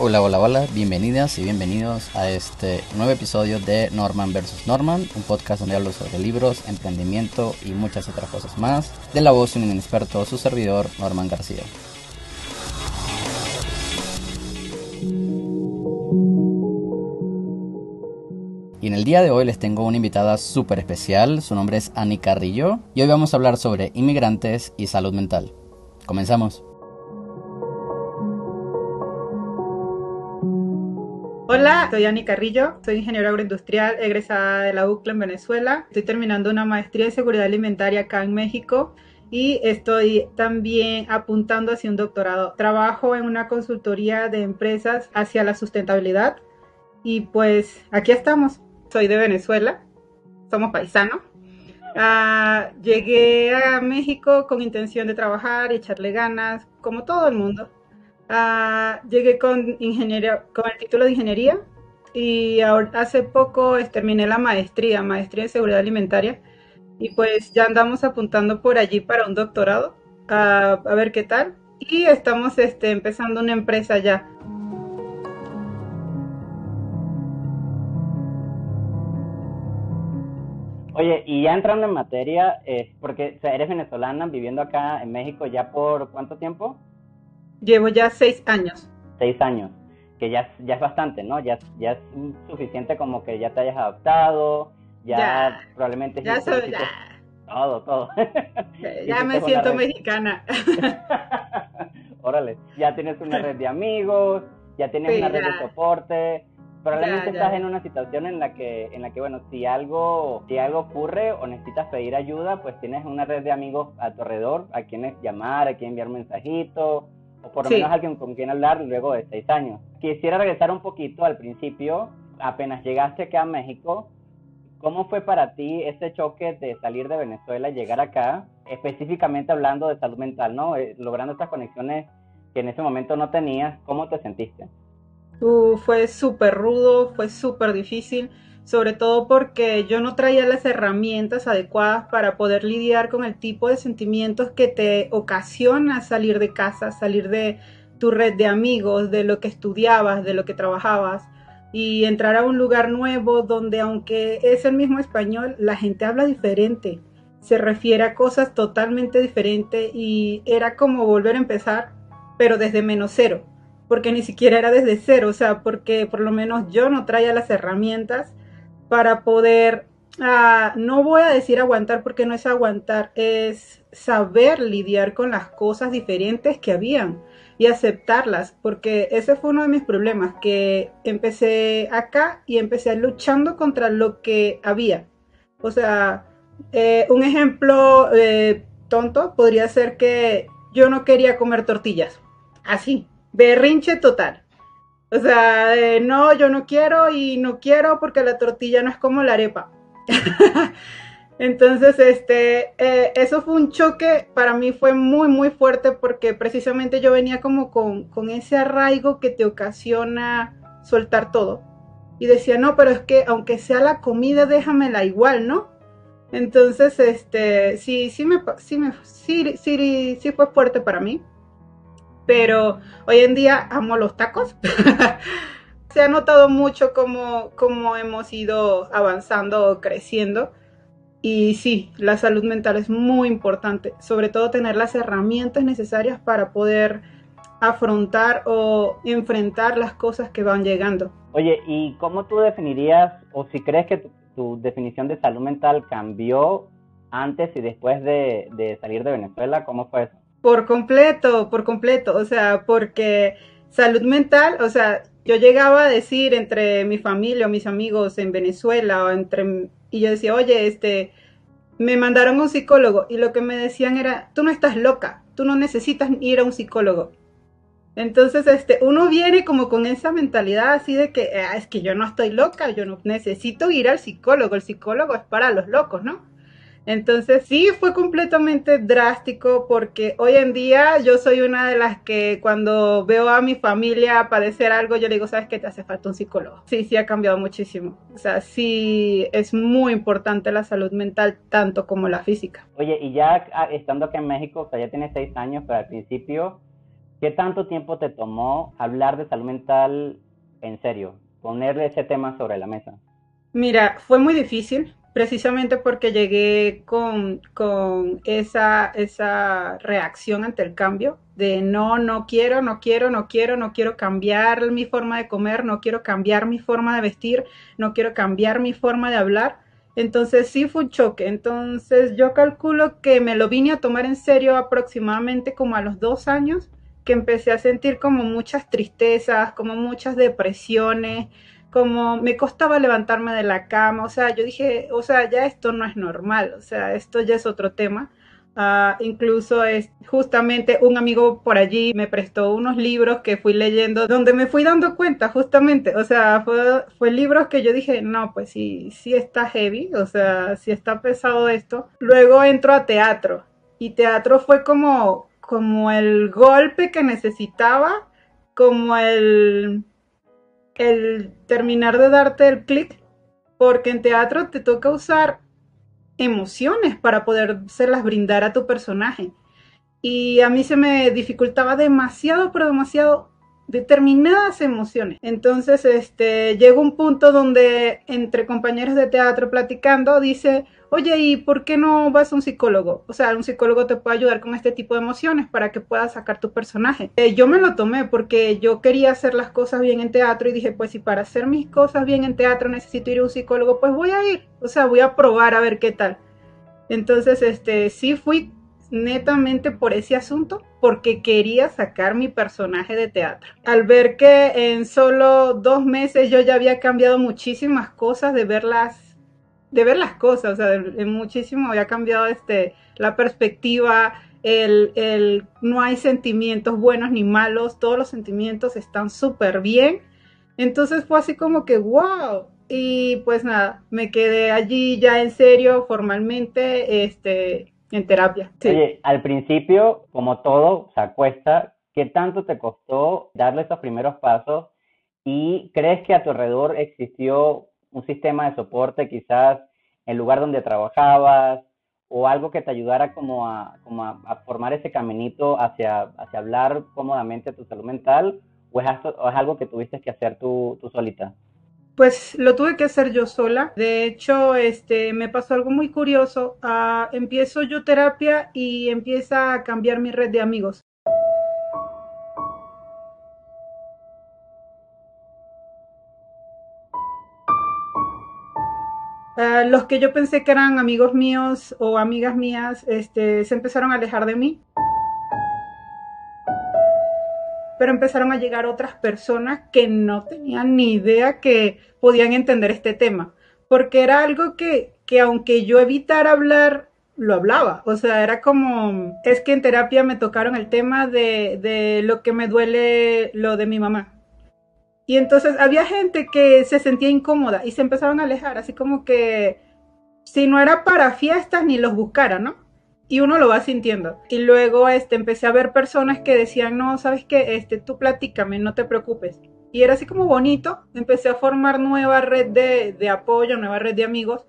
Hola, hola, hola, bienvenidas y bienvenidos a este nuevo episodio de Norman vs. Norman, un podcast donde hablo sobre libros, emprendimiento y muchas otras cosas más, de la voz de un inexperto, su servidor, Norman García. Y en el día de hoy les tengo una invitada súper especial, su nombre es Ani Carrillo, y hoy vamos a hablar sobre inmigrantes y salud mental. Comenzamos. Hola, soy Ani Carrillo, soy ingeniero agroindustrial, egresada de la UCLA en Venezuela. Estoy terminando una maestría en seguridad alimentaria acá en México y estoy también apuntando hacia un doctorado. Trabajo en una consultoría de empresas hacia la sustentabilidad y pues aquí estamos. Soy de Venezuela, somos paisanos. Ah, llegué a México con intención de trabajar y echarle ganas, como todo el mundo. Ah, llegué con, ingeniería, con el título de ingeniería y ahora, hace poco terminé la maestría, maestría en seguridad alimentaria y pues ya andamos apuntando por allí para un doctorado a, ver qué tal y estamos este, empezando una empresa ya. Oye, y ya entrando en materia, eh, porque eres venezolana viviendo acá en México ya por cuánto tiempo? Llevo ya seis años. Seis años, que ya, ya es bastante, ¿no? Ya, ya es suficiente como que ya te hayas adaptado, ya, probablemente... Ya soy, ya. Todo, todo. Ya me siento mexicana. Órale, ya tienes una red de amigos, ya tienes una red de soporte, probablemente estás en una situación en la que en la que bueno si algo si algo ocurre o necesitas pedir ayuda pues tienes una red de amigos a tu alrededor a quienes llamar a quien enviar mensajitos o por lo menos alguien con quien hablar luego de seis años. Quisiera regresar un poquito al principio, apenas llegaste acá a México, ¿cómo fue para ti ese choque de salir de Venezuela y llegar acá, específicamente hablando de salud mental, ¿no? Eh, logrando estas conexiones que en ese momento no tenías, ¿cómo te sentiste? Uh, fue súper rudo, fue súper difícil sobre todo porque yo no traía las herramientas adecuadas para poder lidiar con el tipo de sentimientos que te ocasiona salir de casa, salir de tu red de amigos, de lo que estudiabas, de lo que trabajabas y entrar a un lugar nuevo donde aunque es el mismo español, la gente habla diferente, se refiere a cosas totalmente diferentes y era como volver a empezar, pero desde menos cero, porque ni siquiera era desde cero, o sea, porque por lo menos yo no traía las herramientas para poder, ah, no voy a decir aguantar porque no es aguantar, es saber lidiar con las cosas diferentes que habían y aceptarlas, porque ese fue uno de mis problemas, que empecé acá y empecé luchando contra lo que había. O sea, eh, un ejemplo eh, tonto podría ser que yo no quería comer tortillas, así, berrinche total. O sea, no, yo no quiero y no quiero porque la tortilla no es como la arepa. Entonces, este, eh, eso fue un choque, para mí fue muy, muy fuerte porque precisamente yo venía como con, con ese arraigo que te ocasiona soltar todo. Y decía, no, pero es que aunque sea la comida, déjamela igual, ¿no? Entonces, este, sí, sí me, sí me, sí, sí, sí fue fuerte para mí pero hoy en día amo los tacos. Se ha notado mucho cómo, cómo hemos ido avanzando, creciendo. Y sí, la salud mental es muy importante, sobre todo tener las herramientas necesarias para poder afrontar o enfrentar las cosas que van llegando. Oye, ¿y cómo tú definirías, o si crees que tu, definición de salud mental cambió antes y después de, de salir de Venezuela? ¿Cómo fue eso? Por completo, por completo, o sea, porque salud mental, o sea, yo llegaba a decir entre mi familia o mis amigos en Venezuela o entre y yo decía, "Oye, este me mandaron a un psicólogo" y lo que me decían era, "Tú no estás loca, tú no necesitas ir a un psicólogo." Entonces, este, uno viene como con esa mentalidad así de que ah, es que yo no estoy loca, yo no necesito ir al psicólogo, el psicólogo es para los locos, ¿no? Entonces sí fue completamente drástico porque hoy en día yo soy una de las que cuando veo a mi familia padecer algo, yo le digo, ¿sabes qué? Te hace falta un psicólogo. Sí, sí ha cambiado muchísimo. O sea, sí es muy importante la salud mental tanto como la física. Oye, y ya ah, estando aquí en México, o sea, ya tienes seis años, pero al principio ¿qué tanto tiempo te tomó hablar de salud mental en serio? Ponerle ese tema sobre la mesa. Mira, fue muy difícil, precisamente porque llegué con, con esa, esa reacción ante el cambio de no, no quiero, no quiero, no quiero, no quiero cambiar mi forma de comer, no quiero cambiar mi forma de vestir, no quiero cambiar mi forma de hablar. Entonces sí fue un choque. Entonces yo calculo que me lo vine a tomar en serio aproximadamente como a los dos años, que empecé a sentir como muchas tristezas, como muchas depresiones, como me costaba levantarme de la cama, o sea, yo dije, o sea, ya esto no es normal, o sea, esto ya es otro tema. Uh, incluso es justamente un amigo por allí me prestó unos libros que fui leyendo donde me fui dando cuenta justamente, o sea, fue, libros que yo dije, no, pues sí, sí está heavy, o sea, sí está pesado esto. Luego entro a teatro y teatro fue como, como el golpe que necesitaba, como el el terminar de darte el clic, porque en teatro te toca usar emociones para poderse brindar a tu personaje. Y a mí se me dificultaba demasiado, pero demasiado determinadas emociones. Entonces, este, llega un punto donde entre compañeros de teatro platicando dice, oye, ¿y por qué no vas a un psicólogo? O sea, un psicólogo te puede ayudar con este tipo de emociones para que puedas sacar tu personaje. Eh, yo me lo tomé porque yo quería hacer las cosas bien en teatro y dije, pues si para hacer mis cosas bien en teatro necesito ir a un psicólogo, pues voy a ir. O sea, voy a probar a ver qué tal. Entonces, este, sí fui netamente por ese asunto, porque quería sacar mi personaje de teatro. Al ver que en solo dos meses yo ya había cambiado muchísimas cosas de verlas, de ver las cosas, o sea, en muchísimo había cambiado este, la perspectiva, el, el, no hay sentimientos buenos ni malos, todos los sentimientos están súper bien. Entonces fue así como que, wow, y pues nada, me quedé allí ya en serio, formalmente, este, en terapia. Oye, al principio, como todo, se acuesta, ¿qué tanto te costó darle esos primeros pasos? ¿Y crees que a tu alrededor existió un sistema de soporte quizás el lugar donde trabajabas o algo que te ayudara como a, como a, formar ese caminito hacia, hacia hablar cómodamente de tu salud mental? ¿O es, o es algo que tuviste que hacer tú, tú solita? Pues lo tuve que hacer yo sola. De hecho, este, me pasó algo muy curioso. Ah, empiezo yo terapia y empieza a cambiar mi red de amigos. Ah, los que yo pensé que eran amigos míos o amigas mías, este, se empezaron a alejar de mí pero empezaron a llegar otras personas que no tenían ni idea que podían entender este tema, porque era algo que, que aunque yo evitara hablar, lo hablaba, o sea, era como, es que en terapia me tocaron el tema de, de lo que me duele lo de mi mamá. Y entonces había gente que se sentía incómoda y se empezaban a alejar, así como que si no era para fiestas ni los buscara, ¿no? Y uno lo va sintiendo. Y luego este, empecé a ver personas que decían, no, sabes qué, este, tú platícame, no te preocupes. Y era así como bonito, empecé a formar nueva red de, de apoyo, nueva red de amigos.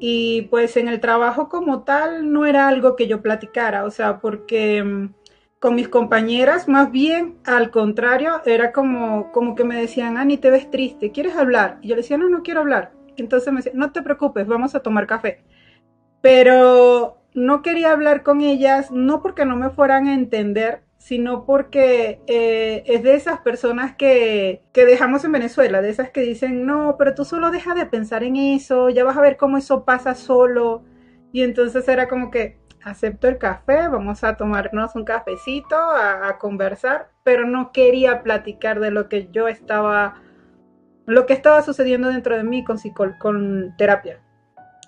Y pues en el trabajo como tal no era algo que yo platicara, o sea, porque mm, con mis compañeras, más bien al contrario, era como, como que me decían, Ani, te ves triste, ¿quieres hablar? Y yo le decía, no, no quiero hablar. Entonces me decían, no te preocupes, vamos a tomar café. Pero no quería hablar con ellas, no porque no me fueran a entender, sino porque eh, es de esas personas que, que, dejamos en Venezuela, de esas que dicen, no, pero tú solo deja de pensar en eso, ya vas a ver cómo eso pasa solo. Y entonces era como que acepto el café, vamos a tomarnos un cafecito, a, conversar, pero no quería platicar de lo que yo estaba, lo que estaba sucediendo dentro de mí con, con terapia.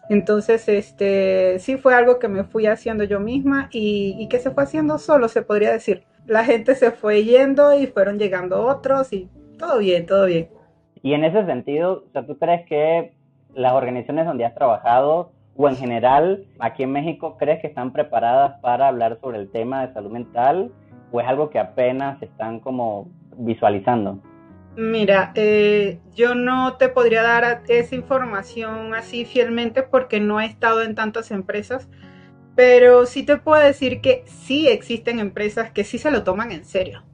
Entonces, este, sí fue algo que me fui haciendo yo misma y, que se fue haciendo solo, se podría decir. La gente se fue yendo y fueron llegando otros y todo bien, todo bien. Y en ese sentido, ¿tú crees que las organizaciones donde has trabajado o en general aquí en México crees que están preparadas para hablar sobre el tema de salud mental o es algo que apenas están como visualizando? Mira, eh, yo no te podría dar esa información así fielmente porque no he estado en tantas empresas, pero sí te puedo decir que sí existen empresas que sí se lo toman en serio.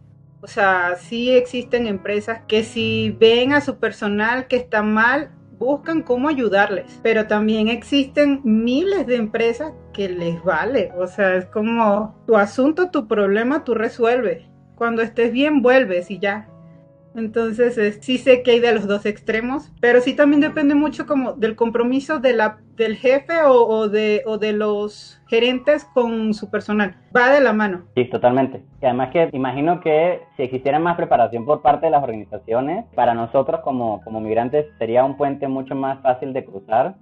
O sea, sí existen empresas que si ven a su personal que está mal, buscan cómo ayudarles, pero también existen miles de empresas que les vale, o sea, es como tu asunto, tu problema, tú resuelves. Cuando estés bien, vuelves y ya. Entonces, sí sé que hay de los dos extremos, pero sí también depende mucho como del compromiso del jefe o, de, los gerentes con su personal. Va de la mano. Sí, totalmente. Y además que imagino que si existiera más preparación por parte de las organizaciones, para nosotros como migrantes sería un puente mucho más fácil de cruzar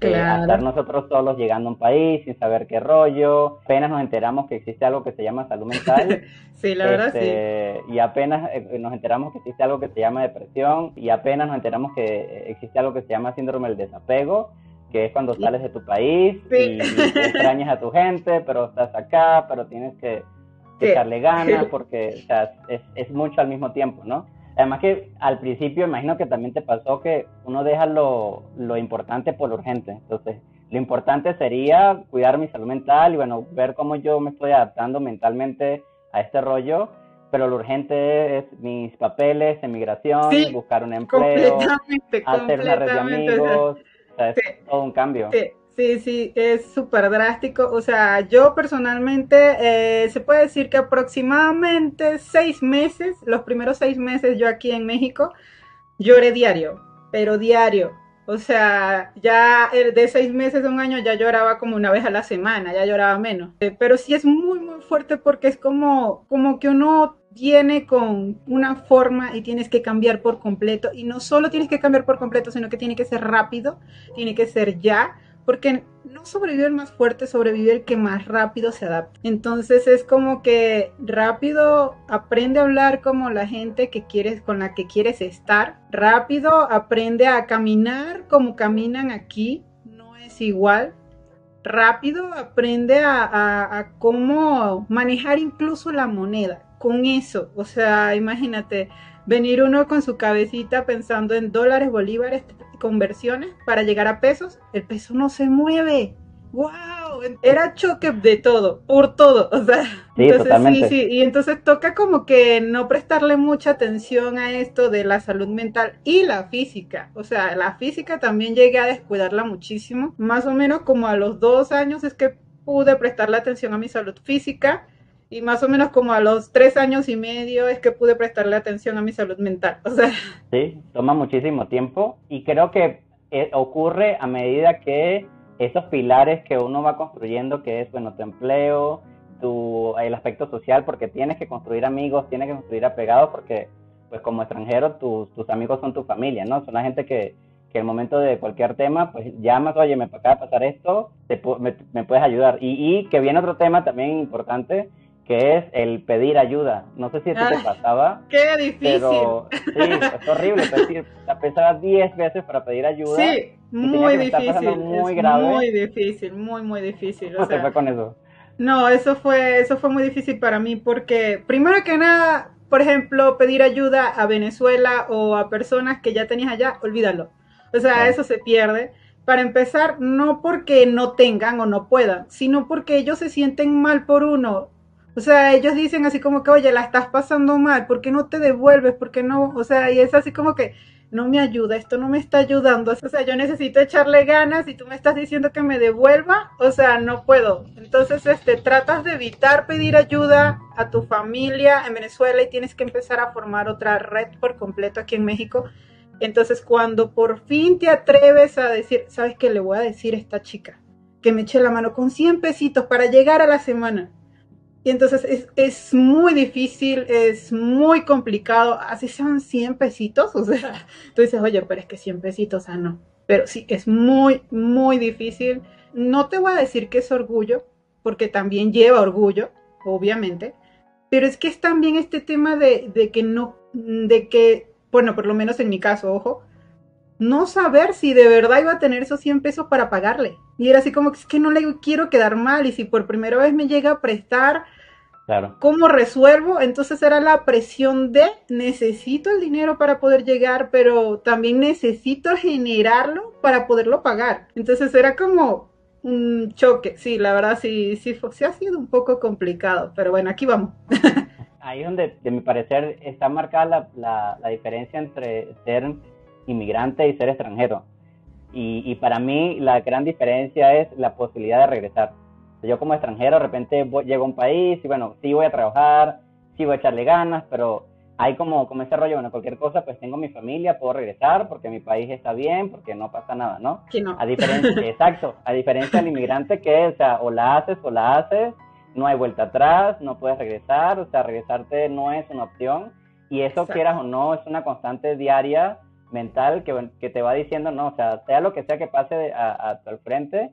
Claro. estar nosotros solos llegando a un país sin saber qué rollo, apenas nos enteramos que existe algo que se llama salud mental. sí, la verdad sí. Este, y apenas eh, nos enteramos que existe algo que se llama depresión y apenas nos enteramos que existe algo que se llama síndrome del desapego, que es cuando sales de tu país y, extrañas a tu gente, pero estás acá, pero tienes que, echarle ganas porque o sea, es, es mucho al mismo tiempo, ¿no? Además que al principio imagino que también te pasó que uno deja lo, lo, importante por lo urgente. Entonces, lo importante sería cuidar mi salud mental y bueno, ver cómo yo me estoy adaptando mentalmente a este rollo. Pero lo urgente es mis papeles, emigración, buscar un empleo, hacer una red de amigos. O sea, es todo un cambio. Sí, sí, es súper drástico. O sea, yo personalmente eh, se puede decir que aproximadamente seis meses, los primeros seis meses yo aquí en México, lloré diario, pero diario. O sea, ya de seis meses a un año ya lloraba como una vez a la semana, ya lloraba menos. Eh, pero sí es muy, muy fuerte porque es como, como que uno viene con una forma y tienes que cambiar por completo. Y no solo tienes que cambiar por completo, sino que tiene que ser rápido, tiene que ser ya porque no sobrevive el más fuerte, sobrevive el que más rápido se adapta. Entonces es como que rápido aprende a hablar como la gente que quieres, con la que quieres estar. Rápido aprende a caminar como caminan aquí, no es igual. Rápido aprende a, a cómo manejar incluso la moneda. Con eso, o sea, imagínate, venir uno con su cabecita pensando en dólares, bolívares, conversiones para llegar a pesos, el peso no se mueve. ¡Wow! Era choque de todo, por todo. O sea, sí, entonces, sí, sí. Y entonces toca como que no prestarle mucha atención a esto de la salud mental y la física. O sea, la física también llegué a descuidarla muchísimo. Más o menos como a los dos años es que pude prestarle atención a mi salud física y más o menos como a los tres años y medio es que pude prestarle atención a mi salud mental. O sea. Sí, toma muchísimo tiempo y creo que eh, ocurre a medida que esos pilares que uno va construyendo, que es, bueno, tu empleo, tu, el aspecto social, porque tienes que construir amigos, tienes que construir apegados, porque pues como extranjero tus, tus amigos son tu familia, ¿no? Son la gente que, que el momento de cualquier tema, pues llamas, oye, me acaba de pasar esto, te, me, me, puedes ayudar. Y, y que viene otro tema también importante, que es el pedir ayuda. No sé si eso te ah, pasaba. ¡Qué difícil! Pero sí, es horrible. Pedir, pensaba 10 veces para pedir ayuda. Sí, muy difícil. Muy grave. Muy difícil, muy, muy difícil. ¿Cómo fue con eso? No, eso fue, eso fue muy difícil para mí porque, primero que nada, por ejemplo, pedir ayuda a Venezuela o a personas que ya tenías allá, olvídalo. O sea, eso se pierde. Para empezar, no porque no tengan o no puedan, sino porque ellos se sienten mal por uno o sea, ellos dicen así como que, oye, la estás pasando mal, ¿por qué no te devuelves? ¿Por qué no? O sea, y es así como que, no me ayuda, esto no me está ayudando. O sea, yo necesito echarle ganas y tú me estás diciendo que me devuelva, o sea, no puedo. Entonces, este, tratas de evitar pedir ayuda a tu familia en Venezuela y tienes que empezar a formar otra red por completo aquí en México. Entonces, cuando por fin te atreves a decir, ¿sabes qué le voy a decir a esta chica? Que me eche la mano con 100 pesitos para llegar a la semana y entonces es, es, muy difícil, es muy complicado, así sean 100 pesitos, o sea, tú dices, oye, pero es que 100 pesitos, ah, no. Pero sí, es muy, muy difícil. No te voy a decir que es orgullo, porque también lleva orgullo, obviamente, pero es que es también este tema de, de que no, de que, bueno, por lo menos en mi caso, ojo, no saber si de verdad iba a tener esos 100 pesos para pagarle. Y era así como que es que no le quiero quedar mal y si por primera vez me llega a prestar, claro. ¿cómo resuelvo? Entonces era la presión de necesito el dinero para poder llegar, pero también necesito generarlo para poderlo pagar. Entonces era como un choque. Sí, la verdad sí, sí, sí ha sido un poco complicado, pero bueno, aquí vamos. ahí es donde, de mi parecer, está marcada la, la, diferencia entre ser inmigrante y ser extranjero. Y, y, para mí la gran diferencia es la posibilidad de regresar. Yo como extranjero de repente llego a un país y bueno, sí voy a trabajar, sí voy a echarle ganas, pero hay como, como ese rollo, bueno, cualquier cosa, pues tengo mi familia, puedo regresar porque mi país está bien, porque no pasa nada, ¿no? no. A diferencia, exacto, a diferencia del inmigrante que, o sea, o la haces o la haces, no hay vuelta atrás, no puedes regresar, o sea, regresarte no es una opción y eso quieras o no, es una constante diaria mental que, que te va diciendo, no, o sea, sea lo que sea que pase a, a tu frente,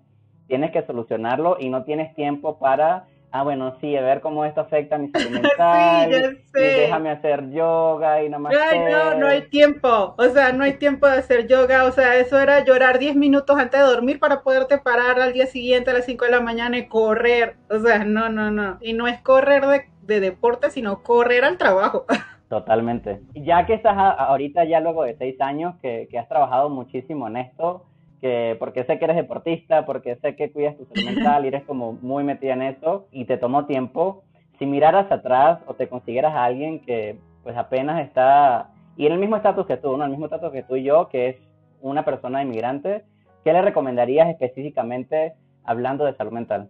tienes que solucionarlo y no tienes tiempo para ah, bueno, sí, a ver cómo esto afecta a mi salud mental. sí, Y déjame hacer yoga y nada más. Ay, no, no hay tiempo. O sea, no hay tiempo de hacer yoga. O sea, eso era llorar 10 minutos antes de dormir para poderte parar al día siguiente a las 5 de la mañana y correr. O sea, no, no, no. Y no es correr de, de deporte, sino correr al trabajo. Totalmente. Ya que estás ahorita, ya luego de seis años, que, que has trabajado muchísimo en esto, que porque sé que eres deportista, porque sé que cuidas tu salud mental y eres como muy metida en eso y te tomó tiempo, si miraras atrás o te consiguieras a alguien que pues apenas está, y en el mismo estatus que tú, ¿no? El mismo estatus que tú y yo, que es una persona inmigrante, ¿qué le recomendarías específicamente hablando de salud mental?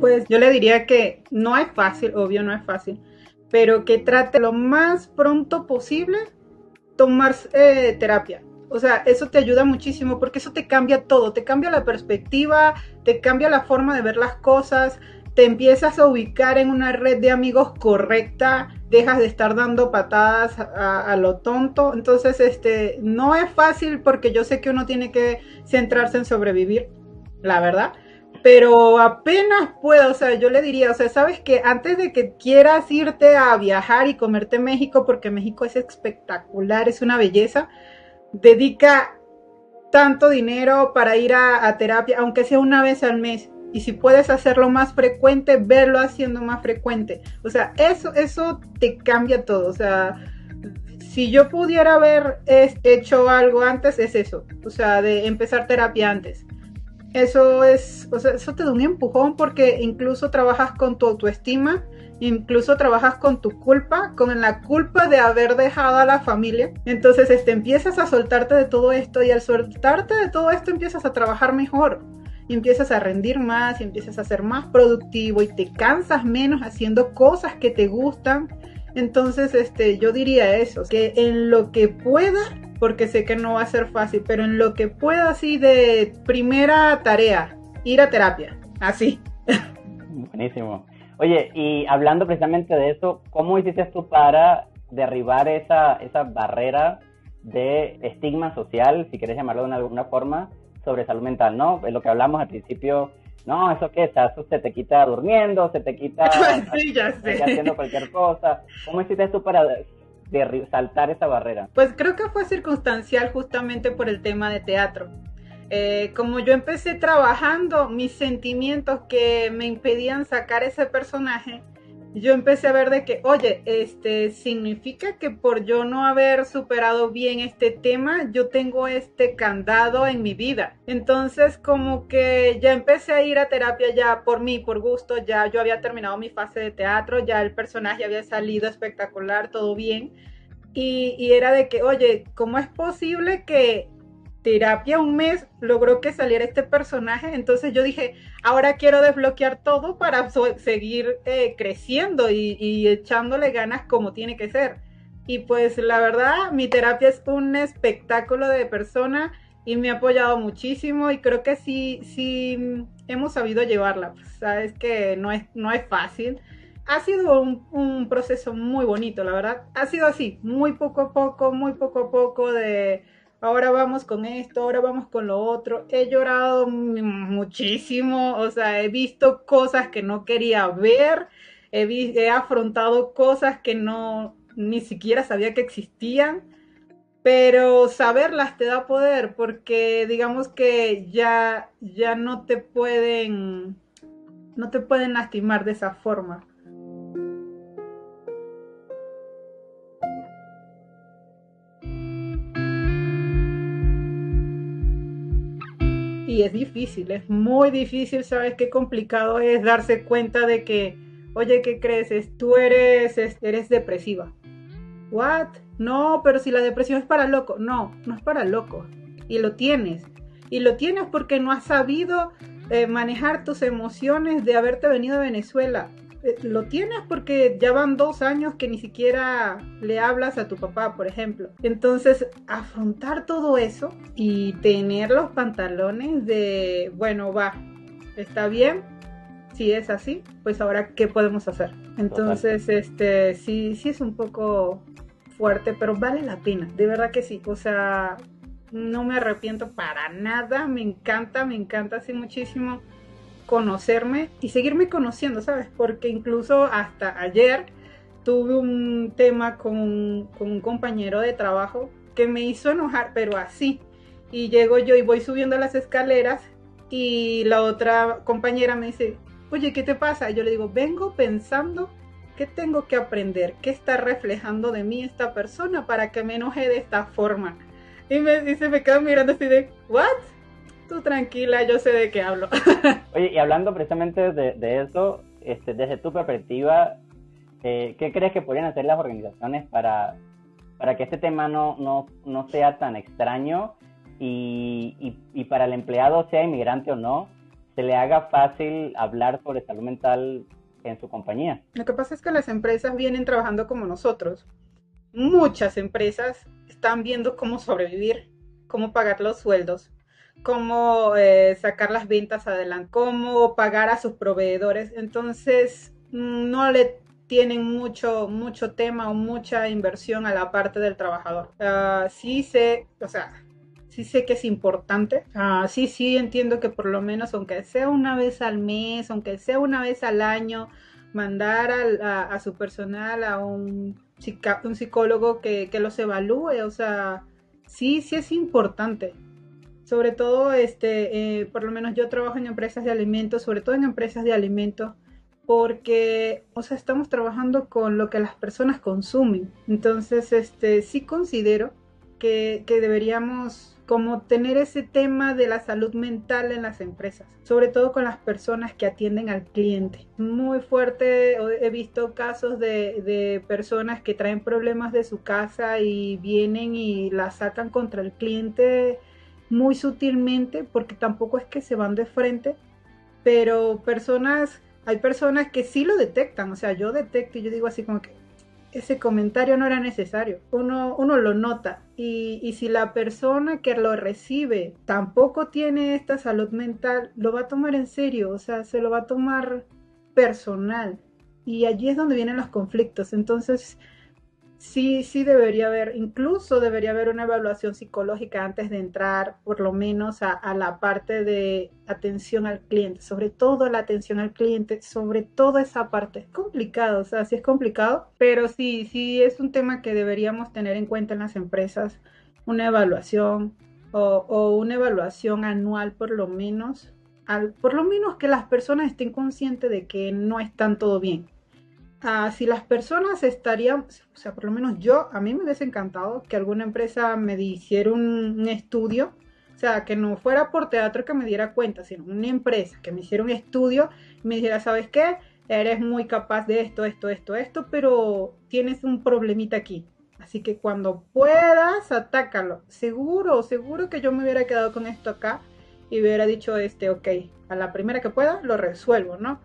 Pues yo le diría que no es fácil, obvio no es fácil, pero que trate lo más pronto posible tomar eh, terapia. O sea, eso te ayuda muchísimo porque eso te cambia todo, te cambia la perspectiva, te cambia la forma de ver las cosas, te empiezas a ubicar en una red de amigos correcta, dejas de estar dando patadas a, a, lo tonto. Entonces, este, no es fácil porque yo sé que uno tiene que centrarse en sobrevivir, la verdad pero apenas puedo, o sea, yo le diría, o sea, sabes que antes de que quieras irte a viajar y comerte México, porque México es espectacular, es una belleza, dedica tanto dinero para ir a, terapia, aunque sea una vez al mes. Y si puedes hacerlo más frecuente, verlo haciendo más frecuente. O sea, eso, eso te cambia todo. O sea, si yo pudiera haber hecho algo antes, es eso. O sea, de empezar terapia antes eso es, o sea, eso te da un empujón porque incluso trabajas con tu autoestima, incluso trabajas con tu culpa, con la culpa de haber dejado a la familia. Entonces, este, empiezas a soltarte de todo esto y al soltarte de todo esto empiezas a trabajar mejor. Y empiezas a rendir más y empiezas a ser más productivo y te cansas menos haciendo cosas que te gustan. Entonces, este, yo diría eso, que en lo que pueda porque sé que no va a ser fácil, pero en lo que pueda así de primera tarea, ir a terapia, así. Buenísimo. Oye, y hablando precisamente de eso, ¿cómo hiciste tú para derribar esa, esa barrera de estigma social, si quieres llamarlo de alguna forma, sobre salud mental, ¿no? lo que hablamos al principio, no, eso qué, eso se te quita durmiendo, se te quita sí, ya sé. haciendo cualquier cosa. ¿Cómo hiciste tú para de saltar esa barrera? Pues creo que fue circunstancial justamente por el tema de teatro. Eh, como yo empecé trabajando mis sentimientos que me impedían sacar ese personaje, yo empecé a ver de que, oye, este significa que por yo no haber superado bien este tema, yo tengo este candado en mi vida. Entonces, como que ya empecé a ir a terapia ya por mí, por gusto, ya yo había terminado mi fase de teatro, ya el personaje había salido espectacular, todo bien. Y, y era de que, oye, ¿cómo es posible que terapia un mes logró que saliera este personaje. Entonces yo dije, ahora quiero desbloquear todo para seguir eh, creciendo y, echándole ganas como tiene que ser. Y pues la verdad, mi terapia es un espectáculo de persona y me ha apoyado muchísimo y creo que sí, sí hemos sabido llevarla. Pues, sabes que no es, no es fácil. Ha sido un, un proceso muy bonito, la verdad. Ha sido así, muy poco a poco, muy poco a poco de ahora vamos con esto, ahora vamos con lo otro. He llorado muchísimo, o sea, he visto cosas que no quería ver, he, he afrontado cosas que no ni siquiera sabía que existían, pero saberlas te da poder porque digamos que ya ya no te pueden no te pueden lastimar de esa forma. Es difícil, es muy difícil, ¿sabes qué complicado es darse cuenta de que, oye, ¿qué crees? Tú eres, eres depresiva. ¿What? No, pero si la depresión es para loco. No, no es para loco. Y lo tienes. Y lo tienes porque no has sabido eh, manejar tus emociones de haberte venido a Venezuela. Eh, lo tienes porque ya van dos años que ni siquiera le hablas a tu papá, por ejemplo. Entonces, afrontar todo eso y tener los pantalones de, bueno, va, está bien, si es así, pues ahora qué podemos hacer. Entonces, este, sí, sí es un poco fuerte, pero vale la pena, de verdad que sí. O sea, no me arrepiento para nada, me encanta, me encanta así muchísimo conocerme y seguirme conociendo, ¿sabes? Porque incluso hasta ayer tuve un tema con, con un compañero de trabajo que me hizo enojar, pero así. Y llego yo y voy subiendo las escaleras y la otra compañera me dice, oye, ¿qué te pasa? Y yo le digo, vengo pensando qué tengo que aprender, qué está reflejando de mí esta persona para que me enoje de esta forma. Y, me, se me mirando así de, ¿what? Tú tranquila, yo sé de qué hablo. Oye, y hablando precisamente de, eso, este, desde tu perspectiva, eh, ¿qué crees que podrían hacer las organizaciones para, para que este tema no, no, no sea tan extraño y, y, y, para el empleado, sea inmigrante o no, se le haga fácil hablar sobre salud mental en su compañía? Lo que pasa es que las empresas vienen trabajando como nosotros. Muchas empresas están viendo cómo sobrevivir, cómo pagar los sueldos, cómo eh, sacar las ventas adelante, cómo pagar a sus proveedores. Entonces, no le tienen mucho, mucho tema o mucha inversión a la parte del trabajador. Ah, sí sé, o sea, sí sé que es importante. Ah, sí, sí entiendo que por lo menos, aunque sea una vez al mes, aunque sea una vez al año, mandar a, su personal a un, un psicólogo que, que los evalúe. O sea, sí, sí es importante sobre todo, este, eh, por lo menos yo trabajo en empresas de alimentos, sobre todo en empresas de alimentos, porque, o sea, estamos trabajando con lo que las personas consumen. Entonces, este, sí considero que, que deberíamos como tener ese tema de la salud mental en las empresas, sobre todo con las personas que atienden al cliente. Muy fuerte, he visto casos de, de, personas que traen problemas de su casa y vienen y la sacan contra el cliente muy sutilmente, porque tampoco es que se van de frente, pero personas, hay personas que sí lo detectan, o sea, yo detecto y yo digo así como que ese comentario no era necesario, uno, uno lo nota y, y si la persona que lo recibe tampoco tiene esta salud mental, lo va a tomar en serio, o sea, se lo va a tomar personal. Y allí es donde vienen los conflictos, entonces sí, sí debería haber, incluso debería haber una evaluación psicológica antes de entrar, por lo menos a, la parte de atención al cliente, sobre todo la atención al cliente, sobre toda esa parte. Es complicado, o sea, sí es complicado, pero sí, sí es un tema que deberíamos tener en cuenta en las empresas, una evaluación o, una evaluación anual por lo menos, por lo menos que las personas estén conscientes de que no están todo bien Ah, si las personas estarían, o sea, por lo menos yo, a mí me hubiese encantado que alguna empresa me hiciera un, estudio, o sea, que no fuera por teatro que me diera cuenta, sino una empresa que me hiciera un estudio y me dijera, ¿sabes qué? Eres muy capaz de esto, esto, esto, esto, pero tienes un problemita aquí. Así que cuando puedas, atácalo. Seguro, seguro que yo me hubiera quedado con esto acá y hubiera dicho, este, ok, a la primera que pueda, lo resuelvo, ¿no?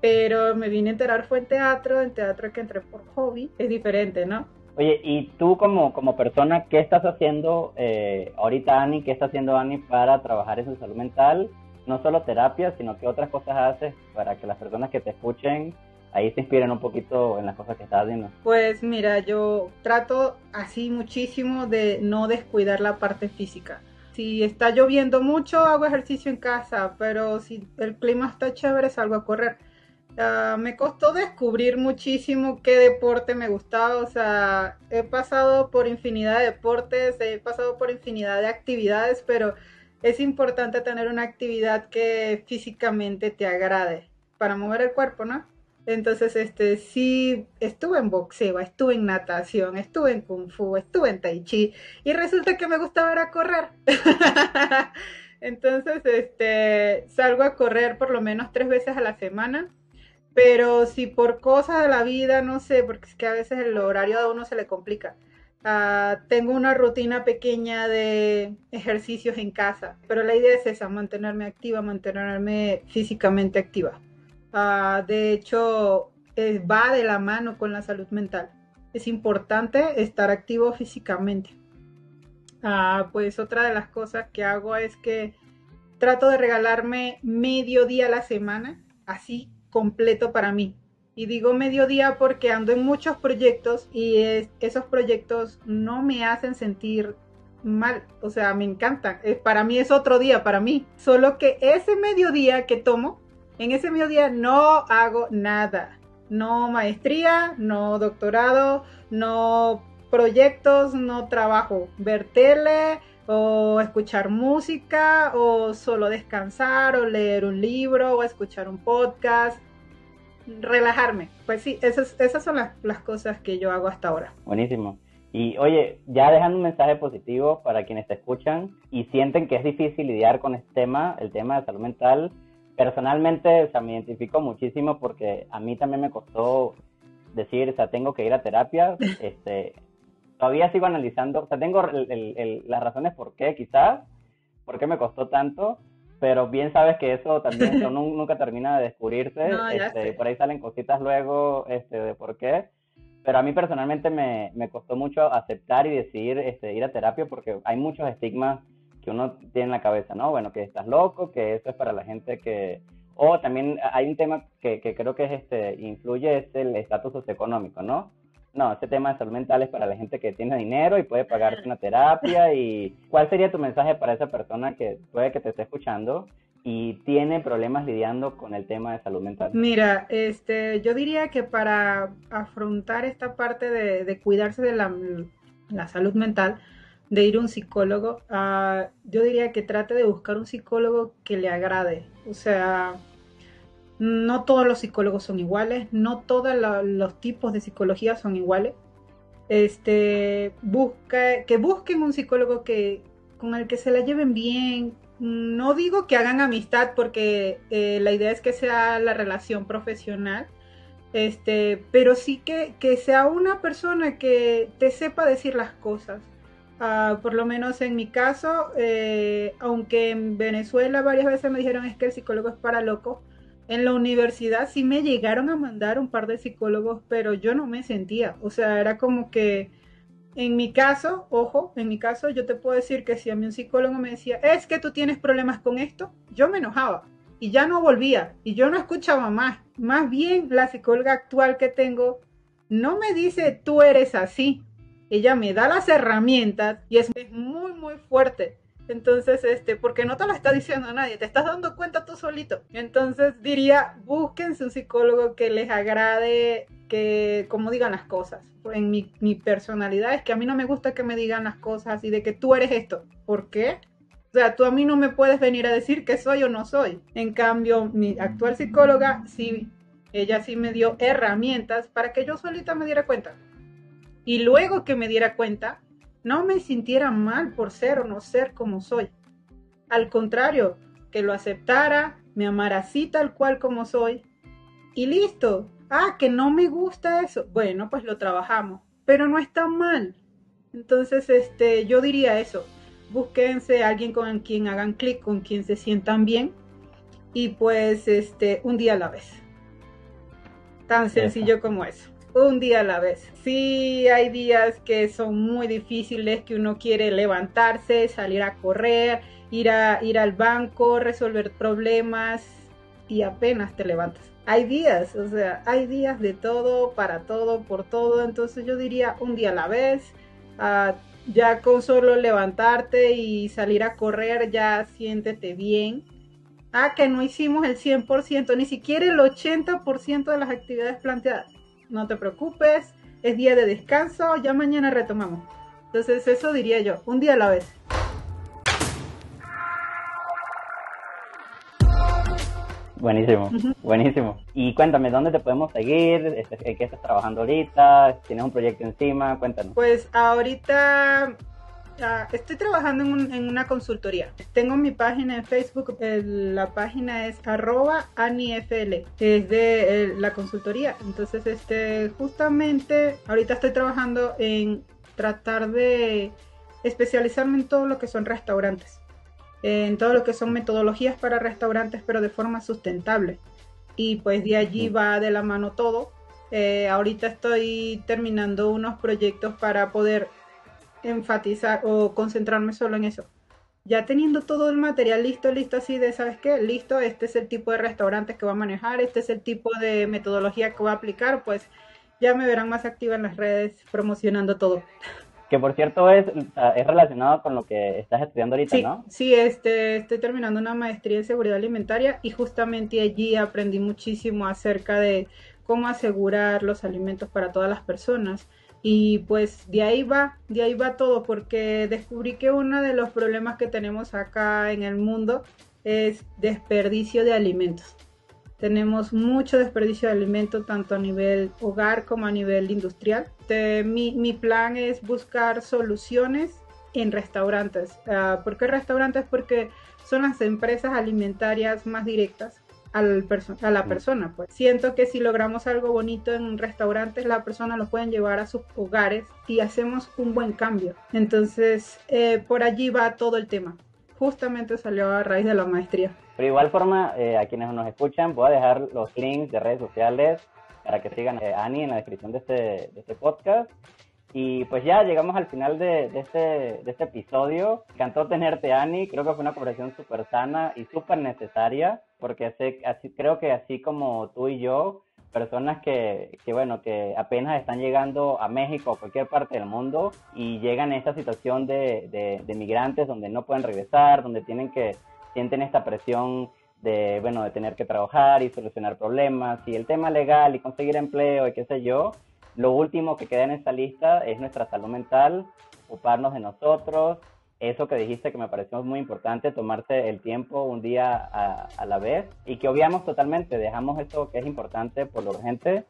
Pero me vine a enterar fue en teatro, en teatro que entré por hobby, es diferente, ¿no? Oye, y tú como, como persona, ¿qué estás haciendo eh, ahorita, Ani? ¿Qué está haciendo Ani para trabajar en su salud mental? No solo terapia, sino que otras cosas haces para que las personas que te escuchen ahí se inspiren un poquito en las cosas que estás haciendo. Pues mira, yo trato así muchísimo de no descuidar la parte física. Si está lloviendo mucho, hago ejercicio en casa, pero si el clima está chévere, salgo a correr me costó descubrir muchísimo qué deporte me gustaba, o sea, he pasado por infinidad de deportes, he pasado por infinidad de actividades, pero es importante tener una actividad que físicamente te agrade para mover el cuerpo, ¿no? Entonces, este, sí, estuve en boxeo, estuve en natación, estuve en kung fu, estuve en tai chi y resulta que me gustaba era correr. Entonces, este, salgo a correr por lo menos tres veces a la semana. Pero si por cosas de la vida, no sé, porque es que a veces el horario de uno se le complica. Ah, tengo una rutina pequeña de ejercicios en casa, pero la idea es esa, mantenerme activa, mantenerme físicamente activa. Ah, de hecho, va de la mano con la salud mental. Es importante estar activo físicamente. Ah, pues otra de las cosas que hago es que trato de regalarme medio día a la semana, así completo para mí. Y digo mediodía porque ando en muchos proyectos y esos proyectos no me hacen sentir mal, o sea, me encantan. para mí es otro día, para mí. Solo que ese mediodía que tomo, en ese mediodía no hago nada. No maestría, no doctorado, no proyectos, no trabajo. Ver o escuchar música o solo descansar o leer un libro o escuchar un podcast relajarme. Pues sí, esas, esas son las, las cosas que yo hago hasta ahora. Buenísimo. Y oye, ya dejando un mensaje positivo para quienes te escuchan y sienten que es difícil lidiar con este tema, el tema de salud mental, personalmente o sea, me identifico muchísimo porque a mí también me costó decir, o sea, tengo que ir a terapia. Este, todavía sigo analizando, o sea, tengo las razones por qué, quizás, por qué me costó tanto, pero bien sabes que eso también nunca termina de descubrirse, este, por ahí salen cositas luego este, de por qué, pero a mí personalmente me, me costó mucho aceptar y decidir este, ir a terapia porque hay muchos estigmas que uno tiene en la cabeza, ¿no? Bueno, que estás loco, que eso es para la gente que... O también hay un tema que, que creo que es este, influye, es el estatus socioeconómico, ¿no? No, este tema de salud mental es para la gente que tiene dinero y puede pagarse una terapia. ¿Y cuál sería tu mensaje para esa persona que puede que te esté escuchando y tiene problemas lidiando con el tema de salud mental? Mira, este, yo diría que para afrontar esta parte de, cuidarse de la, salud mental, de ir a un psicólogo, uh, yo diría que trate de buscar un psicólogo que le agrade. O sea, no todos los psicólogos son iguales, no todos los tipos de psicología son iguales. Este, busca, que busquen un psicólogo que, con el que se la lleven bien. No digo que hagan amistad porque eh, la idea es que sea la relación profesional, este, pero sí que, que sea una persona que te sepa decir las cosas. Ah, por lo menos en mi caso, eh, aunque en Venezuela varias veces me dijeron es que el psicólogo es para locos, en la universidad sí me llegaron a mandar un par de psicólogos, pero yo no me sentía. O sea, era como que en mi caso, ojo, en mi caso yo te puedo decir que si a mí un psicólogo me decía, es que tú tienes problemas con esto, yo me enojaba y ya no volvía y yo no escuchaba más. Más bien la psicóloga actual que tengo no me dice tú eres así. Ella me da las herramientas y es muy, muy fuerte entonces, este, porque no te lo está diciendo nadie, te estás dando cuenta tú solito. Entonces diría, búsquense un psicólogo que les agrade que como digan las cosas. En mi, mi, personalidad es que a mí no me gusta que me digan las cosas y de que tú eres esto. ¿Por qué? O sea, tú a mí no me puedes venir a decir que soy o no soy. En cambio, mi actual psicóloga sí, ella sí me dio herramientas para que yo solita me diera cuenta. Y luego que me diera cuenta, no me sintiera mal por ser o no ser como soy. Al contrario, que lo aceptara, me amara así tal cual como soy. Y listo. Ah, que no me gusta eso. Bueno, pues lo trabajamos. Pero no está mal. Entonces, este, yo diría eso. Búsquense a alguien con quien hagan clic, con quien se sientan bien. Y pues, este, un día a la vez. Tan sencillo como eso un día a la vez. Sí, hay días que son muy difíciles, que uno quiere levantarse, salir a correr, ir, a, ir al banco, resolver problemas y apenas te levantas. Hay días, o sea, hay días de todo, para todo, por todo. Entonces yo diría un día a la vez. Ah, ya con solo levantarte y salir a correr, ya siéntete bien. Ah, que no hicimos el 100%, ni siquiera el 80% de las actividades planteadas no te preocupes, es día de descanso, ya mañana retomamos. Entonces eso diría yo, un día a la vez. Buenísimo, buenísimo. Y cuéntame, ¿dónde te podemos seguir? Este, ¿En qué estás trabajando ahorita? ¿Tienes un proyecto encima? Cuéntanos. Pues ahorita ah, estoy trabajando en, una consultoría. Tengo mi página en Facebook, la página es arroba anifl, es de la consultoría. Entonces, este, justamente ahorita estoy trabajando en tratar de especializarme en todo lo que son restaurantes, en todo lo que son metodologías para restaurantes, pero de forma sustentable. Y pues de allí va de la mano todo. Eh, ahorita estoy terminando unos proyectos para poder enfatizar o concentrarme solo en eso. Ya teniendo todo el material listo, listo así de, ¿sabes qué? Listo, este es el tipo de restaurantes que va a manejar, este es el tipo de metodología que va a aplicar, pues ya me verán más activa en las redes promocionando todo. Que por cierto es, es relacionado con lo que estás estudiando ahorita, ¿no? Sí, este, estoy terminando una maestría en seguridad alimentaria y justamente allí aprendí muchísimo acerca de cómo asegurar los alimentos para todas las personas. Y pues de ahí va, de ahí va todo, porque descubrí que uno de los problemas que tenemos acá en el mundo es desperdicio de alimentos. Tenemos mucho desperdicio de alimentos tanto a nivel hogar como a nivel industrial. mi, mi, plan es buscar soluciones en restaurantes. Uh, ¿Por qué restaurantes? Porque son las empresas alimentarias más directas al a la persona. Pues siento que si logramos algo bonito en restaurantes, la persona lo pueden llevar a sus hogares y hacemos un buen cambio. Entonces, eh, por allí va todo el tema. Justamente salió a raíz de la maestría. Pero igual forma, eh, a quienes nos escuchan, voy a dejar los links de redes sociales para que sigan a Ani en la descripción de este, de este podcast. Y pues ya llegamos al final de, de, este, de este episodio. Encantó tenerte, Ani. Creo que fue una conversación súper sana y súper necesaria, porque creo que así como tú y yo, personas que, que, bueno, que apenas están llegando a México o cualquier parte del mundo y llegan a esta situación de, de, de migrantes donde no pueden regresar, donde tienen que sienten esta presión de, bueno, de tener que trabajar y solucionar problemas y el tema legal y conseguir empleo y qué sé yo, lo último que queda en esta lista es nuestra salud mental, ocuparnos de nosotros, eso que dijiste que me pareció muy importante, tomarse el tiempo un día a, a la vez y que obviamos totalmente, dejamos eso que es importante por lo urgente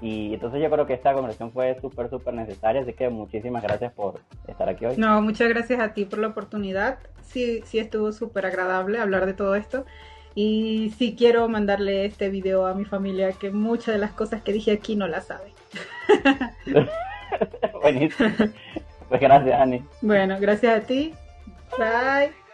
y entonces yo creo que esta conversación fue súper, súper necesaria, así que muchísimas gracias por estar aquí hoy. No, muchas gracias a ti por la oportunidad. Sí, sí estuvo súper agradable hablar de todo esto. Y sí quiero mandarle este video a mi familia, que muchas de las cosas que dije aquí no las sabe. Buenísimo. Pues gracias, Ani. Bueno, gracias a ti. Bye.